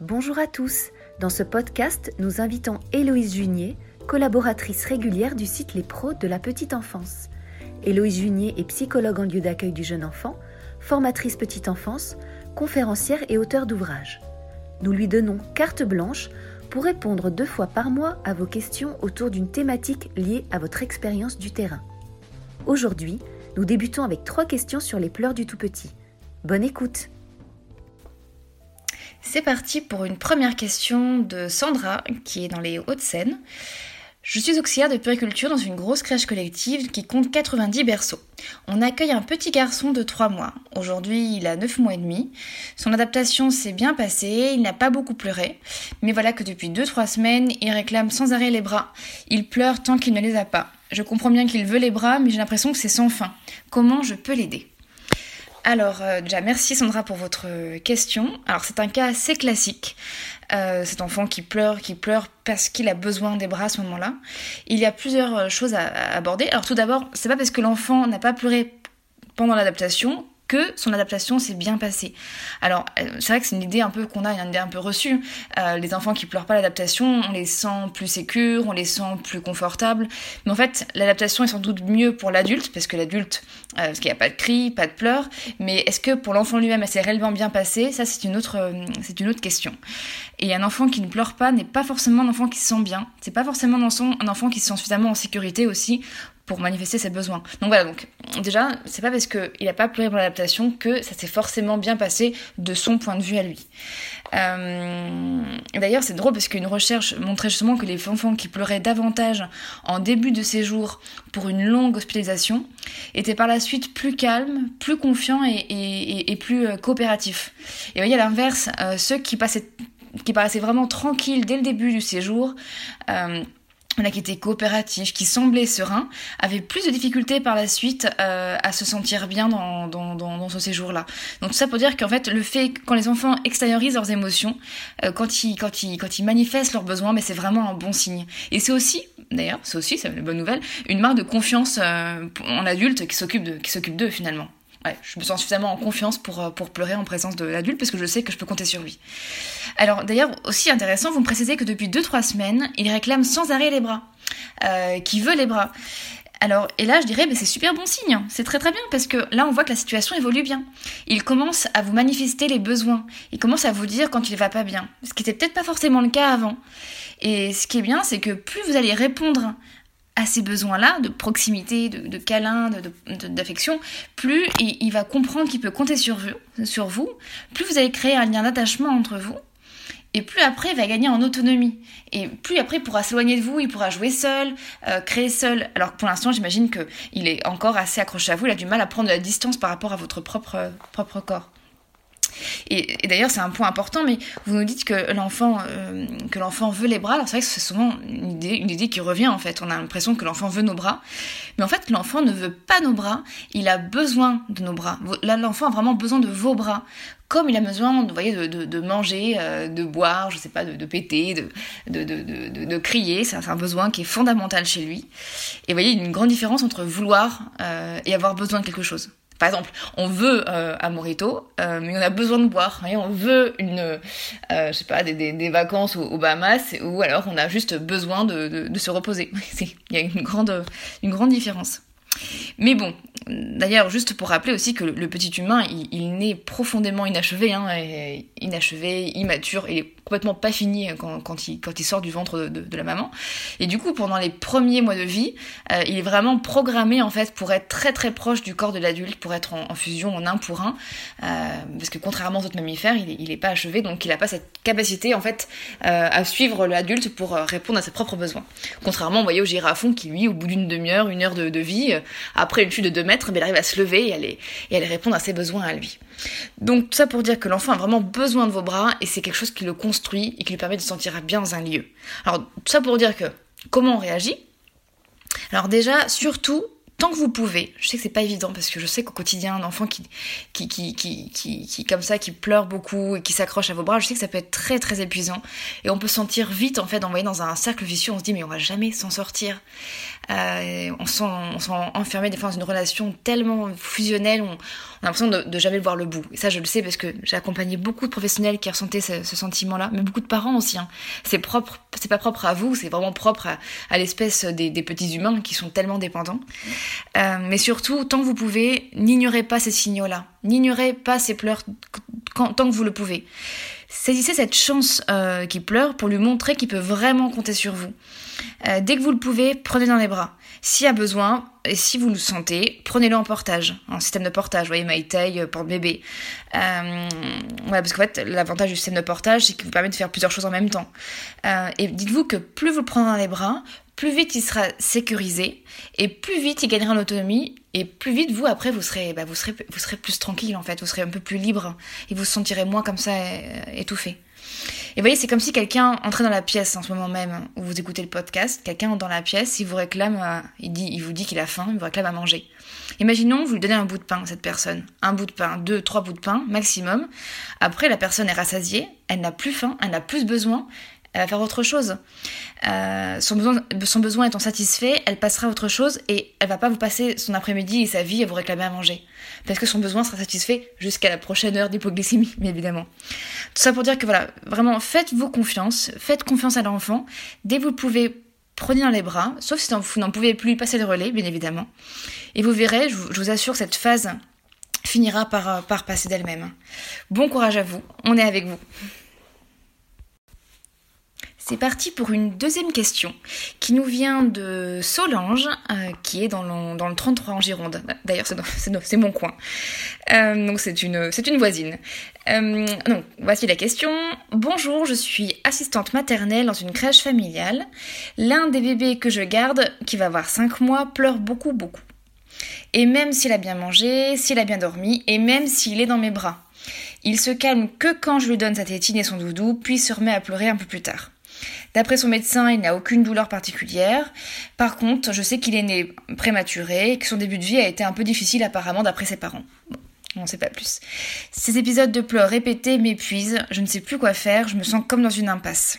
Bonjour à tous. Dans ce podcast, nous invitons Héloïse Junier, collaboratrice régulière du site Les Pros de la petite enfance. Héloïse Junier est psychologue en lieu d'accueil du jeune enfant, formatrice petite enfance, conférencière et auteure d'ouvrages. Nous lui donnons carte blanche pour répondre deux fois par mois à vos questions autour d'une thématique liée à votre expérience du terrain. Aujourd'hui, nous débutons avec trois questions sur les pleurs du tout petit. Bonne écoute C'est parti pour une première question de Sandra qui est dans les Hauts-de-Seine. Je suis auxiliaire de puriculture dans une grosse crèche collective qui compte 90 berceaux. On accueille un petit garçon de 3 mois. Aujourd'hui, il a 9 mois et demi. Son adaptation s'est bien passée, il n'a pas beaucoup pleuré. Mais voilà que depuis 2-3 semaines, il réclame sans arrêt les bras. Il pleure tant qu'il ne les a pas. Je comprends bien qu'il veut les bras, mais j'ai l'impression que c'est sans fin. Comment je peux l'aider? Alors, euh, déjà, merci Sandra pour votre question. Alors, c'est un cas assez classique. Euh, cet enfant qui pleure, qui pleure parce qu'il a besoin des bras à ce moment-là. Il y a plusieurs euh, choses à, à aborder. Alors, tout d'abord, c'est pas parce que l'enfant n'a pas pleuré pendant l'adaptation que son adaptation s'est bien passée. Alors, euh, c'est vrai que c'est une idée un peu qu'on a, une idée un peu reçue. Euh, les enfants qui pleurent pas l'adaptation, on les sent plus sécures, on les sent plus confortables. Mais en fait, l'adaptation est sans doute mieux pour l'adulte, parce que l'adulte, euh, parce qu'il n'y a pas de cris, pas de pleurs. Mais est-ce que pour l'enfant lui-même, elle s'est réellement bien passée? Ça, c'est une autre, c'est une autre question. Et un enfant qui ne pleure pas n'est pas forcément un enfant qui se sent bien. C'est pas forcément un enfant qui se sent suffisamment en sécurité aussi pour manifester ses besoins. Donc voilà, donc déjà, c'est pas parce qu'il n'a pas pleuré pour l'adaptation que ça s'est forcément bien passé de son point de vue à lui. Euh, D'ailleurs, c'est drôle parce qu'une recherche montrait justement que les enfants qui pleuraient davantage en début de séjour pour une longue hospitalisation étaient par la suite plus calmes, plus confiants et, plus euh, coopératifs. Et voyez, à l'inverse, euh, ceux qui, passaient, qui paraissaient vraiment tranquilles dès le début du séjour, qui était coopératif, qui semblait serein, avait plus de difficultés par la suite euh, à se sentir bien dans, ce séjour-là. Donc tout ça pour dire qu'en fait, le fait quand les enfants extériorisent leurs émotions, euh, quand, ils, manifestent leurs besoins, mais c'est vraiment un bon signe. Et c'est aussi, d'ailleurs, c'est aussi, c'est une bonne nouvelle, une marque de confiance euh, en s'occupe de, qui s'occupe d'eux finalement. Ouais, je me sens suffisamment en confiance pour, pour pleurer en présence de l'adulte parce que je sais que je peux compter sur lui. Alors d'ailleurs, aussi intéressant, vous me précisez que depuis 2-3 semaines, il réclame sans arrêt les bras, euh, qui veut les bras? Alors, et là, je dirais, mais c'est super bon signe, c'est très très bien, parce que là, on voit que la situation évolue bien. Il commence à vous manifester les besoins, il commence à vous dire quand il va pas bien, ce qui n'était peut-être pas forcément le cas avant. Et ce qui est bien, c'est que plus vous allez répondre à ces besoins-là, de proximité, de, de câlin, d'affection, de, plus il, il, va comprendre qu'il peut compter sur vous, sur vous, plus vous allez créer un lien d'attachement entre vous, et plus après il va gagner en autonomie. Et plus après il pourra s'éloigner de vous, il pourra jouer seul, euh, créer seul. Alors que pour l'instant j'imagine qu'il est encore assez accroché à vous, il a du mal à prendre de la distance par rapport à votre propre, propre corps. Et, d'ailleurs, c'est un point important, mais vous nous dites que l'enfant euh, que l'enfant veut les bras. Alors c'est vrai que c'est souvent une idée, une idée qui revient en fait. On a l'impression que l'enfant veut nos bras, mais en fait l'enfant ne veut pas nos bras. Il a besoin de nos bras. Là, l'enfant a vraiment besoin de vos bras comme il a besoin vous voyez, de, manger, euh, de boire, je sais pas, de, péter, de, crier. C'est un besoin qui est fondamental chez lui. Et vous voyez, il y a une grande différence entre vouloir euh, et avoir besoin de quelque chose. Par exemple, on veut euh, un morito, euh, mais on a besoin de boire. On veut euh, des, vacances aux, Bahamas, ou alors on a juste besoin de, se reposer. Il y a une grande, différence. Mais bon, d'ailleurs, juste pour rappeler aussi que le petit humain, il, naît profondément inachevé, hein, inachevé, immature, complètement pas fini quand, quand, il, quand il sort du ventre de, la maman. Et du coup, pendant les premiers mois de vie, euh, il est vraiment programmé en fait pour être très très proche du corps de l'adulte, pour être en, fusion en un pour un, euh, parce que contrairement aux autres mammifères, il il est pas achevé, donc il n'a pas cette capacité en fait euh, à suivre l'adulte pour euh, répondre à ses propres besoins. Contrairement, vous voyez, au girafon qui lui, au bout d'une demi-heure, une heure de, vie, après une chute de 2 mètres, mais il arrive à se lever et aller, et aller répondre à ses besoins à lui. Donc tout ça pour dire que l'enfant a vraiment besoin de vos bras et c'est quelque chose qui le construit et qui lui permet de se sentir bien dans un lieu. Alors tout ça pour dire que comment on réagit? Alors déjà, surtout, tant que vous pouvez, je sais que c'est pas évident parce que je sais qu'au quotidien, un enfant qui, qui, qui, qui, qui, comme ça, qui pleure beaucoup et qui s'accroche à vos bras, je sais que ça peut être très très épuisant et on peut sentir vite en fait envoyé dans un cercle vicieux. On se dit mais on va jamais s'en sortir. Euh, on sent on sent enfermé des fois dans une relation tellement fusionnelle, on, a l'impression de, de, jamais voir le bout. Et ça, je le sais parce que j'ai accompagné beaucoup de professionnels qui ressentaient ce, sentiment-là, mais beaucoup de parents aussi. Hein. C'est propre, c'est pas propre à vous, c'est vraiment propre à, l'espèce des, petits humains qui sont tellement dépendants. Euh, mais surtout, tant que vous pouvez, n'ignorez pas ces signaux-là. N'ignorez pas ces pleurs tant que vous le pouvez. Saisissez cette chance euh, qui pleure pour lui montrer qu'il peut vraiment compter sur vous. Euh, dès que vous le pouvez, prenez dans les bras. S'il y a besoin, et si vous le sentez, prenez-le en portage, en système de portage, vous voyez, MyTail, euh, porte-bébé. Parce qu'en fait, l'avantage du système de portage, c'est qu'il vous permet de faire plusieurs choses en même temps. Et dites-vous que plus vous le prenez dans les bras, plus vite il sera sécurisé, et plus vite il gagnera en autonomie, et plus vite vous, après, vous serez, bah, vous serez, vous serez plus tranquille, en fait, vous serez un peu plus libre, et vous sentirez moins comme ça étouffé. Et vous voyez, c'est comme si quelqu'un entrait dans la pièce en ce moment même où vous écoutez le podcast, quelqu'un dans la pièce, il vous réclame, euh, il, dit, il vous dit qu'il a faim, il vous réclame à manger. Imaginons, vous lui donnez un bout de pain à cette personne, un bout de pain, deux, trois bouts de pain maximum. Après, la personne est rassasiée, elle n'a plus faim, elle n'a plus besoin, elle va faire autre chose. Euh, son, besoin, son besoin étant satisfait, elle passera à autre chose et elle va pas vous passer son après-midi et sa vie à vous réclamer à manger. Parce que son besoin sera satisfait jusqu'à la prochaine heure d'hypoglycémie, bien évidemment. Tout ça pour dire que voilà, vraiment, faites-vous confiance, faites confiance à l'enfant. Dès que vous pouvez, prenez dans les bras, sauf si vous n'en pouvez plus, passer le relais, bien évidemment. Et vous verrez, je vous, je vous assure, cette phase finira par, par passer d'elle-même. Bon courage à vous, on est avec vous. C'est parti pour une deuxième question qui nous vient de Solange, euh, qui est dans le, dans le 33 en Gironde. D'ailleurs, c'est mon coin. Euh, donc c'est une, une voisine. Euh, donc voici la question. Bonjour, je suis assistante maternelle dans une crèche familiale. L'un des bébés que je garde, qui va avoir 5 mois, pleure beaucoup, beaucoup. Et même s'il a bien mangé, s'il a bien dormi, et même s'il est dans mes bras. Il se calme que quand je lui donne sa tétine et son doudou, puis se remet à pleurer un peu plus tard. D'après son médecin, il n'a aucune douleur particulière. Par contre, je sais qu'il est né prématuré et que son début de vie a été un peu difficile apparemment d'après ses parents. Bon, on ne sait pas plus. Ces épisodes de pleurs répétés m'épuisent, je ne sais plus quoi faire, je me sens comme dans une impasse.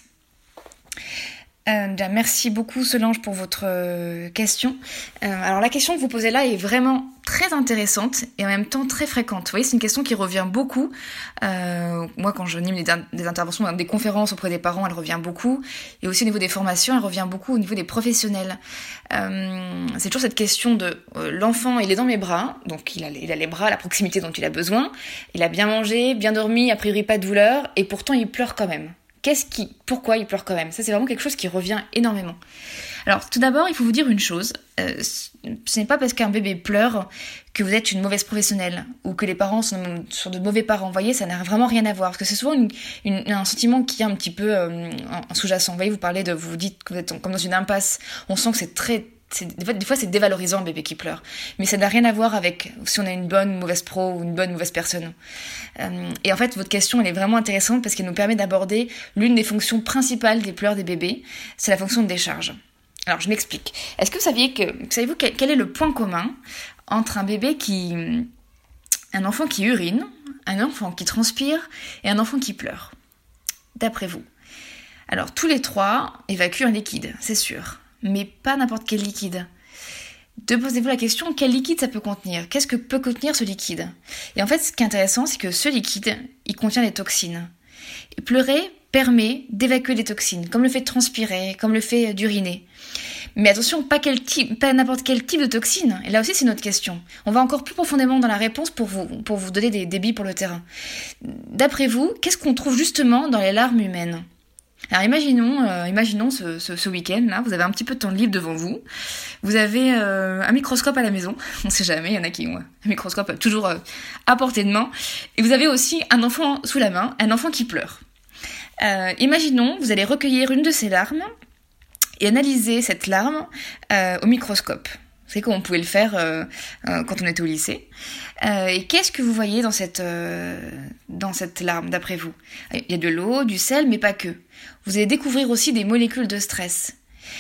Euh, merci beaucoup Solange pour votre euh, question. Euh, alors la question que vous posez là est vraiment très intéressante et en même temps très fréquente. Vous voyez, c'est une question qui revient beaucoup. Euh, moi, quand je nime des, des, interventions, des conférences auprès des parents, elle revient beaucoup. Et aussi au niveau des formations, elle revient beaucoup au niveau des professionnels. Euh, c'est toujours cette question de l'enfant, il est dans mes bras, donc il a, il a les bras la proximité dont il a besoin. Il a bien mangé, bien dormi, a priori pas de douleur, et pourtant il pleure quand même. Qu'est-ce qui, pourquoi il pleure quand même? Ça, c'est vraiment quelque chose qui revient énormément. Alors, tout d'abord, il faut vous dire une chose. Euh, ce n'est pas parce qu'un bébé pleure que vous êtes une mauvaise professionnelle ou que les parents sont, sont de mauvais parents. Vous voyez, ça n'a vraiment rien à voir. Parce que c'est souvent un sentiment qui est un petit peu euh, sous-jacent. Vous voyez, vous parlez de, vous dites que vous êtes comme dans une impasse. On sent que c'est très des fois, c'est dévalorisant un bébé qui pleure. Mais ça n'a rien à voir avec si on a une bonne ou mauvaise pro ou une bonne ou mauvaise personne. Euh, et en fait, votre question, elle est vraiment intéressante parce qu'elle nous permet d'aborder l'une des fonctions principales des pleurs des bébés, c'est la fonction de décharge. Alors, je m'explique. Est-ce que vous saviez que, savez-vous quel, quel est le point commun entre un bébé qui, un enfant qui urine, un enfant qui transpire et un enfant qui pleure? D'après vous. Alors, tous les trois évacuent un liquide, c'est sûr mais pas n'importe quel liquide. De posez-vous la question, quel liquide ça peut contenir? Qu'est-ce que peut contenir ce liquide? Et en fait, ce qui est intéressant, c'est que ce liquide, il contient des toxines. Pleurer permet d'évacuer les toxines, comme le fait de transpirer, comme le fait d'uriner. Mais attention, pas, quel type, pas n'importe quel type de toxine. Et là aussi, c'est notre question. On va encore plus profondément dans la réponse pour vous, pour vous donner des débits pour le terrain. D'après vous, qu'est-ce qu'on trouve justement dans les larmes humaines? Alors imaginons, euh, imaginons ce, ce, week-end là, vous avez un petit peu de temps libre devant vous, vous avez euh, un microscope à la maison, on sait jamais, il y en a qui ont un microscope toujours euh, à portée de main, et vous avez aussi un enfant sous la main, un enfant qui pleure. Imaginons, vous allez recueillir une de ces larmes et analyser cette larme au microscope. C'est comme on pouvait le faire euh, euh, quand on était au lycée. Euh, et qu'est-ce que vous voyez dans cette, euh, dans cette larme, d'après vous? Il y a de l'eau, du sel, mais pas que. Vous allez découvrir aussi des molécules de stress.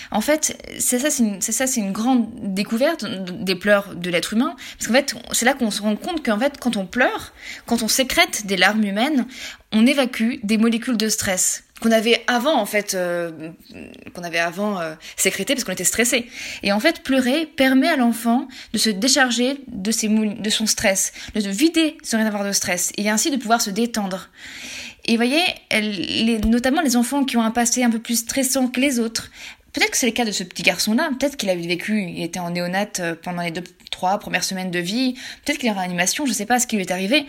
En fait, c'est ça, c'est une, ça, c'est une grande découverte des pleurs de l'être humain, parce qu'en fait, c'est là qu'on se rend compte qu'en fait, quand on pleure, quand on sécrète des larmes humaines, on évacue des molécules de stress qu'on avait avant en fait euh, qu'on avait avant euh, sécrété parce qu'on était stressé et en fait pleurer permet à l'enfant de se décharger de ses de son stress de vider sans rien avoir de stress et ainsi de pouvoir se détendre et vous voyez les, notamment les enfants qui ont un passé un peu plus stressant que les autres Peut-être que c'est le cas de ce petit garçon-là. Peut-être qu'il avait vécu, il était en néonate euh, pendant les deux, trois premières semaines de vie. Peut-être qu'il est en réanimation, je sais pas ce qui lui est arrivé.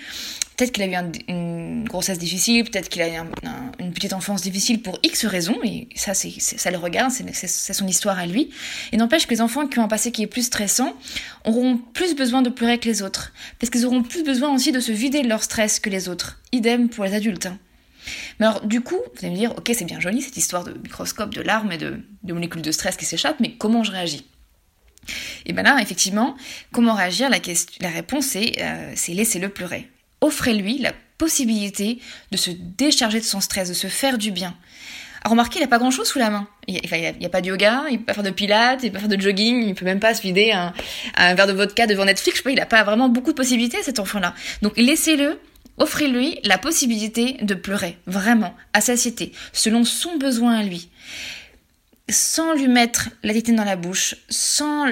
Peut-être qu'il a eu une grossesse difficile, peut-être qu'il a eu une petite enfance difficile pour X raisons, et ça, ça le regarde, c'est, son histoire à lui. Et n'empêche que les enfants qui ont un passé qui est plus stressant auront plus besoin de pleurer que les autres, parce qu'ils auront plus besoin aussi de se vider de leur stress que les autres. Idem pour les adultes. Hein. Mais alors, du coup, vous allez me dire, ok, c'est bien joli cette histoire de microscope, de larmes et de, molécules de stress qui s'échappent, mais comment je réagis? Et bien là, effectivement, comment réagir? La réponse, c'est euh, laissez-le pleurer. Offrez-lui la possibilité de se décharger de son stress, de se faire du bien. Alors remarquez, il n'a pas grand-chose sous la main. Il n'y a, pas de yoga, il peut pas faire de pilates, il peut pas faire de jogging, il peut même pas se vider un, verre de vodka devant Netflix. Je sais pas, il n'a pas vraiment beaucoup de possibilités, cet enfant-là. Donc laissez-le Offrez-lui la possibilité de pleurer, vraiment, à satiété, selon son besoin à lui. Sans lui mettre la tétine dans la bouche, sans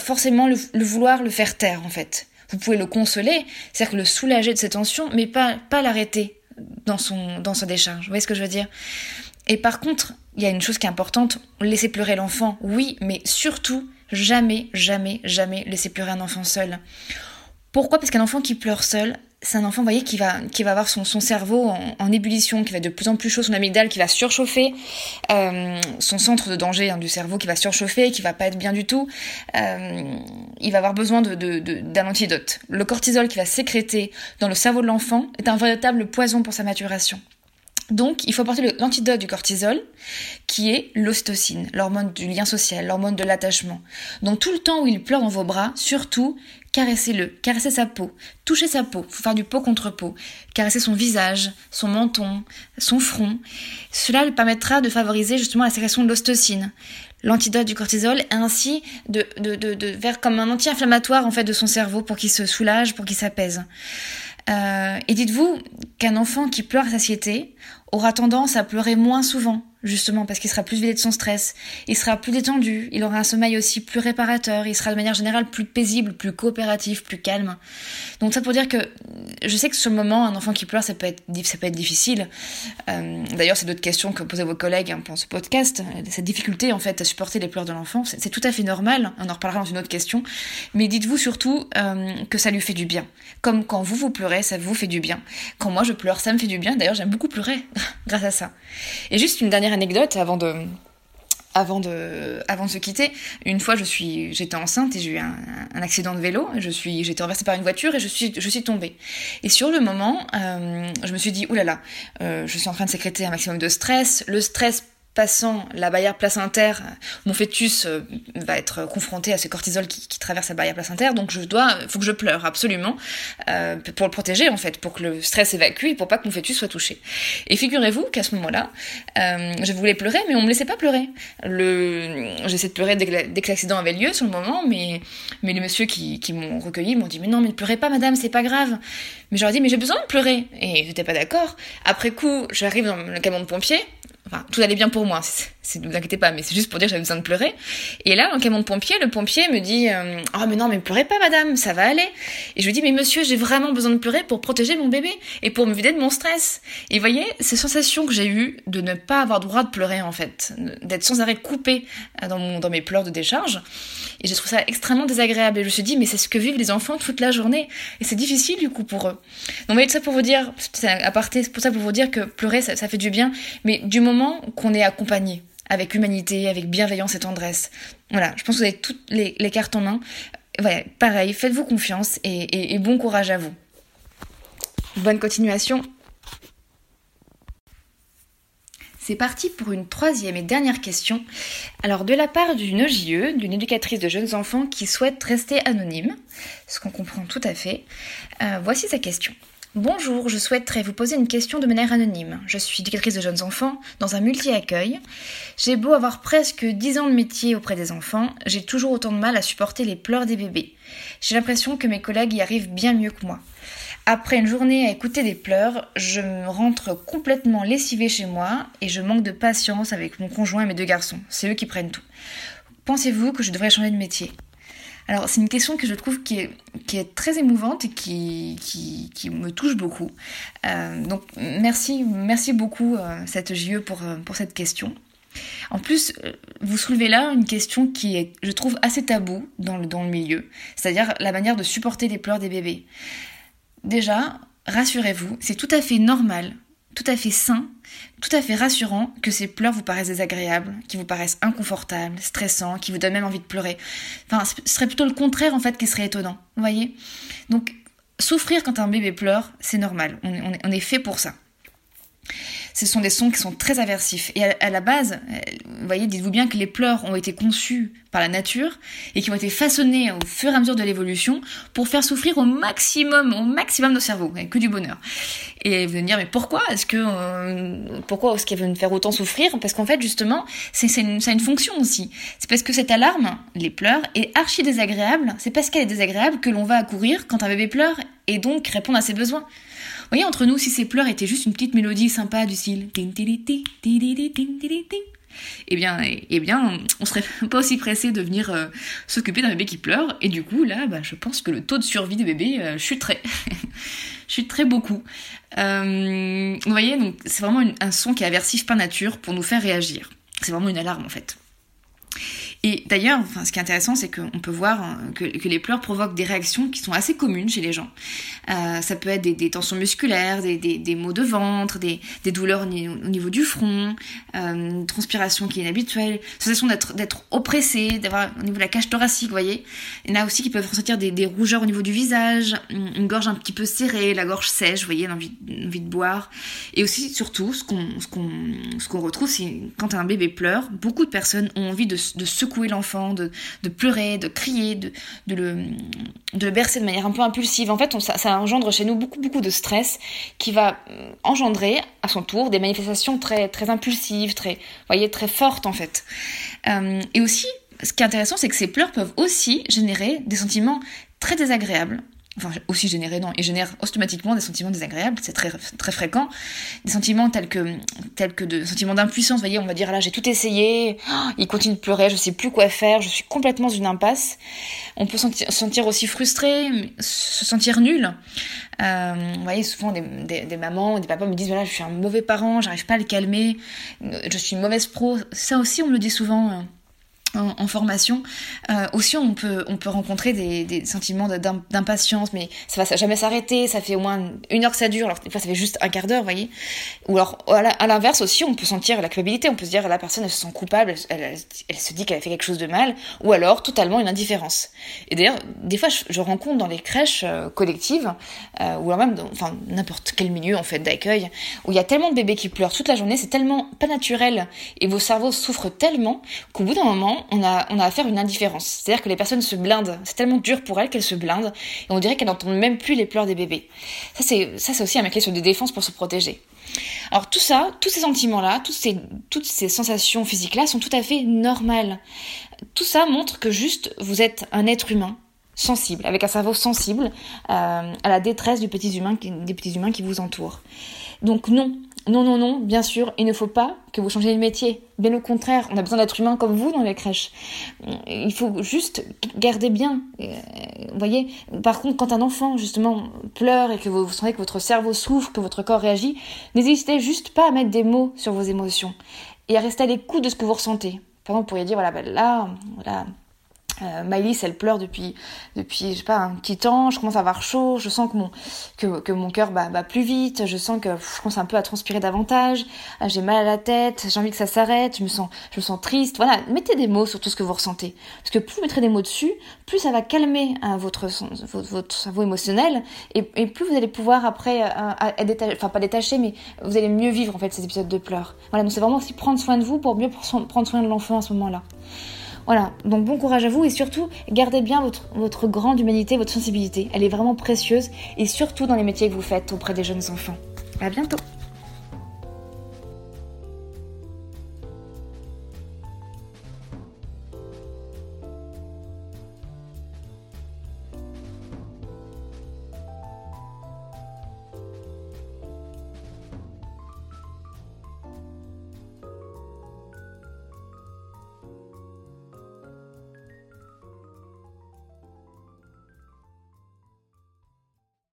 forcément le, vouloir le faire taire, en fait. Vous pouvez le consoler, c'est-à-dire le soulager de ses tensions, mais pas, pas l'arrêter dans son, dans sa décharge. Vous voyez ce que je veux dire? Et par contre, il y a une chose qui est importante, laisser pleurer l'enfant, oui, mais surtout, jamais, jamais, jamais laisser pleurer un enfant seul. Pourquoi? Parce qu'un enfant qui pleure seul, c'est un enfant, vous voyez, qui va, qui va avoir son, son cerveau en, ébullition, qui va être de plus en plus chaud, son amygdale qui va surchauffer, euh, son centre de danger hein, du cerveau qui va surchauffer, qui va pas être bien du tout. Euh, il va avoir besoin de, de, d'un antidote. Le cortisol qui va sécréter dans le cerveau de l'enfant est un véritable poison pour sa maturation. Donc, il faut apporter l'antidote du cortisol, qui est l'ostocine, l'hormone du lien social, l'hormone de l'attachement. Donc, tout le temps où il pleure dans vos bras, surtout, caressez-le, caressez sa peau, touchez sa peau, faut faire du peau contre peau, caressez son visage, son menton, son front. Cela lui permettra de favoriser justement la sécrétion de l'ostocine, l'antidote du cortisol, et ainsi de, de, de, de faire comme un anti-inflammatoire en fait de son cerveau pour qu'il se soulage, pour qu'il s'apaise. Euh, et dites-vous qu'un enfant qui pleure à satiété aura tendance à pleurer moins souvent justement parce qu'il sera plus vidé de son stress, il sera plus détendu, il aura un sommeil aussi plus réparateur, il sera de manière générale plus paisible, plus coopératif, plus calme. Donc ça pour dire que je sais que sur le moment, un enfant qui pleure, ça peut être, ça peut être difficile. Euh, d'ailleurs, c'est d'autres questions que posaient vos collègues hein, pendant ce podcast. Cette difficulté en fait à supporter les pleurs de l'enfant, c'est tout à fait normal. On en reparlera dans une autre question. Mais dites-vous surtout euh, que ça lui fait du bien. Comme quand vous vous pleurez, ça vous fait du bien. Quand moi je pleure, ça me fait du bien. D'ailleurs, j'aime beaucoup pleurer grâce à ça. Et juste une dernière anecdote avant de, avant de, avant de se quitter, une fois je suis, j'étais enceinte et j'ai eu un, accident de vélo. Je suis, j'étais renversée par une voiture et je suis, je suis tombée. Et sur le moment, euh, je me suis dit, oulala, euh, je suis en train de sécréter un maximum de stress. Le stress passant la barrière placentaire, mon fœtus euh, va être confronté à ce cortisol qui, traverse la barrière placentaire, donc je dois, faut que je pleure absolument euh, pour le protéger en fait, pour que le stress évacue, pour pas que mon fœtus soit touché. Et figurez-vous qu'à ce moment-là, euh, je voulais pleurer, mais on me laissait pas pleurer. Le, j'essaie de pleurer dès que, l'accident avait lieu sur le moment, mais mais les messieurs qui, qui m'ont recueilli m'ont dit mais non mais ne pleurez pas madame, c'est pas grave. Mais je leur ai dit mais j'ai besoin de pleurer et j'étais pas d'accord. Après coup, j'arrive dans le camion de pompiers Enfin, tout allait bien pour moi, c'est, ne vous inquiétez pas, mais c'est juste pour dire que j'avais besoin de pleurer. Et là, en camion de pompier, le pompier me dit euh, oh, mais non, mais pleurez pas, madame, ça va aller. Et je lui dis Mais monsieur, j'ai vraiment besoin de pleurer pour protéger mon bébé et pour me vider de mon stress. Et vous voyez, ces sensations que j'ai eues de ne pas avoir droit de pleurer, en fait, d'être sans arrêt coupée euh, dans, dans mes pleurs de décharge. Et j'ai trouvé ça extrêmement désagréable. Et je me suis dit Mais c'est ce que vivent les enfants toute la journée. Et c'est difficile, du coup, pour eux. Donc, vous voyez, tout ça pour vous dire, c'est à pour ça pour vous dire que pleurer, ça, ça fait du bien. Mais du moment qu'on est accompagné avec humanité, avec bienveillance et tendresse. Voilà, je pense que vous avez toutes les, cartes en main. Voilà, pareil, faites-vous confiance et, bon courage à vous. Bonne continuation. C'est parti pour une troisième et dernière question. Alors de la part d'une EJE, d'une éducatrice de jeunes enfants qui souhaite rester anonyme, ce qu'on comprend tout à fait, euh, voici sa question. Bonjour, je souhaiterais vous poser une question de manière anonyme. Je suis éducatrice de jeunes enfants dans un multi-accueil. J'ai beau avoir presque 10 ans de métier auprès des enfants, j'ai toujours autant de mal à supporter les pleurs des bébés. J'ai l'impression que mes collègues y arrivent bien mieux que moi. Après une journée à écouter des pleurs, je me rentre complètement lessivée chez moi et je manque de patience avec mon conjoint et mes deux garçons. C'est eux qui prennent tout. Pensez-vous que je devrais changer de métier? Alors c'est une question que je trouve qui est, qui est très émouvante et qui, qui, me touche beaucoup. Euh, donc merci, merci beaucoup euh, cette JE pour, euh, pour cette question. En plus, vous soulevez là une question qui est, je trouve, assez taboue dans le, dans le milieu, c'est-à-dire la manière de supporter les pleurs des bébés. Déjà, rassurez-vous, c'est tout à fait normal tout à fait sain, tout à fait rassurant que ces pleurs vous paraissent désagréables, qui vous paraissent inconfortables, stressants, qui vous donnent même envie de pleurer. Enfin, ce serait plutôt le contraire en fait qui serait étonnant, vous voyez? Donc, souffrir quand un bébé pleure, c'est normal, on est fait pour ça ce sont des sons qui sont très aversifs. Et à, la base, euh, vous voyez, dites-vous bien que les pleurs ont été conçus par la nature et qui ont été façonnés au fur et à mesure de l'évolution pour faire souffrir au maximum, au maximum nos cerveaux, que du bonheur. Et vous allez me dire, mais pourquoi est-ce que, euh, pourquoi est-ce qu'elles veulent faire autant souffrir? Parce qu'en fait, justement, c'est, une, ça a une fonction aussi. C'est parce que cette alarme, les pleurs, est archi désagréable. C'est parce qu'elle est désagréable que l'on va accourir quand un bébé pleure et donc répondre à ses besoins voyez, entre nous, si ces pleurs étaient juste une petite mélodie sympa du style eh bien, eh bien, on serait pas aussi pressé de venir euh, s'occuper d'un bébé qui pleure. Et du coup, là, bah, je pense que le taux de survie des bébés euh, chuterait. chuterait beaucoup. Euh, vous voyez, donc c'est vraiment un son qui est aversif par nature pour nous faire réagir. C'est vraiment une alarme en fait. Et d'ailleurs, enfin, ce qui est intéressant, c'est qu'on peut voir hein, que, les pleurs provoquent des réactions qui sont assez communes chez les gens. Euh, ça peut être des, tensions musculaires, des, des, maux de ventre, des, douleurs au, niveau du front, euh, une transpiration qui est inhabituelle, sensation d'être, oppressé, d'avoir au niveau de la cage thoracique, vous voyez. Il y en a aussi qui peuvent ressentir des, rougeurs au niveau du visage, une, gorge un petit peu serrée, la gorge sèche, vous voyez, l'envie, l'envie de boire. Et aussi, surtout, ce qu'on, ce qu'on, ce qu'on retrouve, c'est quand un bébé pleure, beaucoup de personnes ont envie de, de secouer l'enfant, de, pleurer, de crier, de, le, bercer de manière un peu impulsive. En fait, ça, engendre chez nous beaucoup, beaucoup de stress qui va euh, engendrer à son tour des manifestations très, très impulsives, très, voyez, très fortes en fait. Euh, et aussi, ce qui est intéressant, c'est que ces pleurs peuvent aussi générer des sentiments très désagréables enfin aussi générer, non, et génère automatiquement des sentiments désagréables, c'est très, très fréquent, des sentiments tels que, tels que de sentiments d'impuissance, vous voyez, on va dire là j'ai tout essayé, oh, il continue de pleurer, je sais plus quoi faire, je suis complètement dans une impasse. On peut se sentir aussi frustré, se sentir nul. Euh, vous voyez, souvent des, des, mamans, des papas me disent voilà, je suis un mauvais parent, j'arrive pas à le calmer, je suis une mauvaise pro. Ça aussi, on me le dit souvent. En, formation. Euh, aussi, on peut, on peut rencontrer des, des sentiments d'impatience, mais ça va jamais s'arrêter, ça fait au moins une heure que ça dure, alors des fois ça fait juste un quart d'heure, vous voyez. Ou alors, à l'inverse aussi, on peut sentir la culpabilité, on peut se dire la personne elle se sent coupable, elle, elle, se dit qu'elle a fait quelque chose de mal, ou alors totalement une indifférence. Et d'ailleurs, des fois, je, rencontre dans les crèches euh, collectives, euh, ou alors même dans enfin, n'importe quel milieu en fait d'accueil, où il y a tellement de bébés qui pleurent toute la journée, c'est tellement pas naturel, et vos cerveaux souffrent tellement qu'au bout d'un moment, on a, on a affaire à une indifférence. C'est-à-dire que les personnes se blindent. C'est tellement dur pour elles qu'elles se blindent. Et on dirait qu'elles n'entendent même plus les pleurs des bébés. Ça, c'est, ça, c'est aussi un mécanisme de défense pour se protéger. Alors tout ça, tous ces sentiments-là, toutes ces, toutes ces sensations physiques-là sont tout à fait normales. Tout ça montre que juste vous êtes un être humain sensible, avec un cerveau sensible euh, à la détresse des petits humains qui vous entourent. Donc non, non, non, non, bien sûr, il ne faut pas que vous changiez de métier. Bien au contraire, on a besoin d'êtres humains comme vous dans les crèches. Il faut juste garder bien. Euh, vous voyez Par contre, quand un enfant, justement, pleure et que vous, sentez que votre cerveau souffre, que votre corps réagit, n'hésitez juste pas à mettre des mots sur vos émotions et à rester à l'écoute de ce que vous ressentez. Par exemple, vous pourriez dire, voilà, ben là, voilà, euh, elle pleure depuis, depuis, je sais pas, un petit temps. Je commence à avoir chaud. Je sens que mon, que, que mon cœur bat, plus vite. Je sens que je commence un peu à transpirer davantage. Euh, j'ai mal à la tête. J'ai envie que ça s'arrête. Je me sens, je me sens triste. Voilà. Mettez des mots sur tout ce que vous ressentez. Parce que plus vous mettrez des mots dessus, plus ça va calmer hein, votre, votre, votre, cerveau émotionnel. Et, et, plus vous allez pouvoir après, euh, détacher, enfin pas détacher, mais vous allez mieux vivre en fait ces épisodes de pleurs. Voilà. Donc c'est vraiment aussi prendre soin de vous pour mieux prendre soin de l'enfant à ce moment-là. Voilà, donc bon courage à vous et surtout gardez bien votre, votre grande humanité, votre sensibilité. Elle est vraiment précieuse et surtout dans les métiers que vous faites auprès des jeunes enfants. À bientôt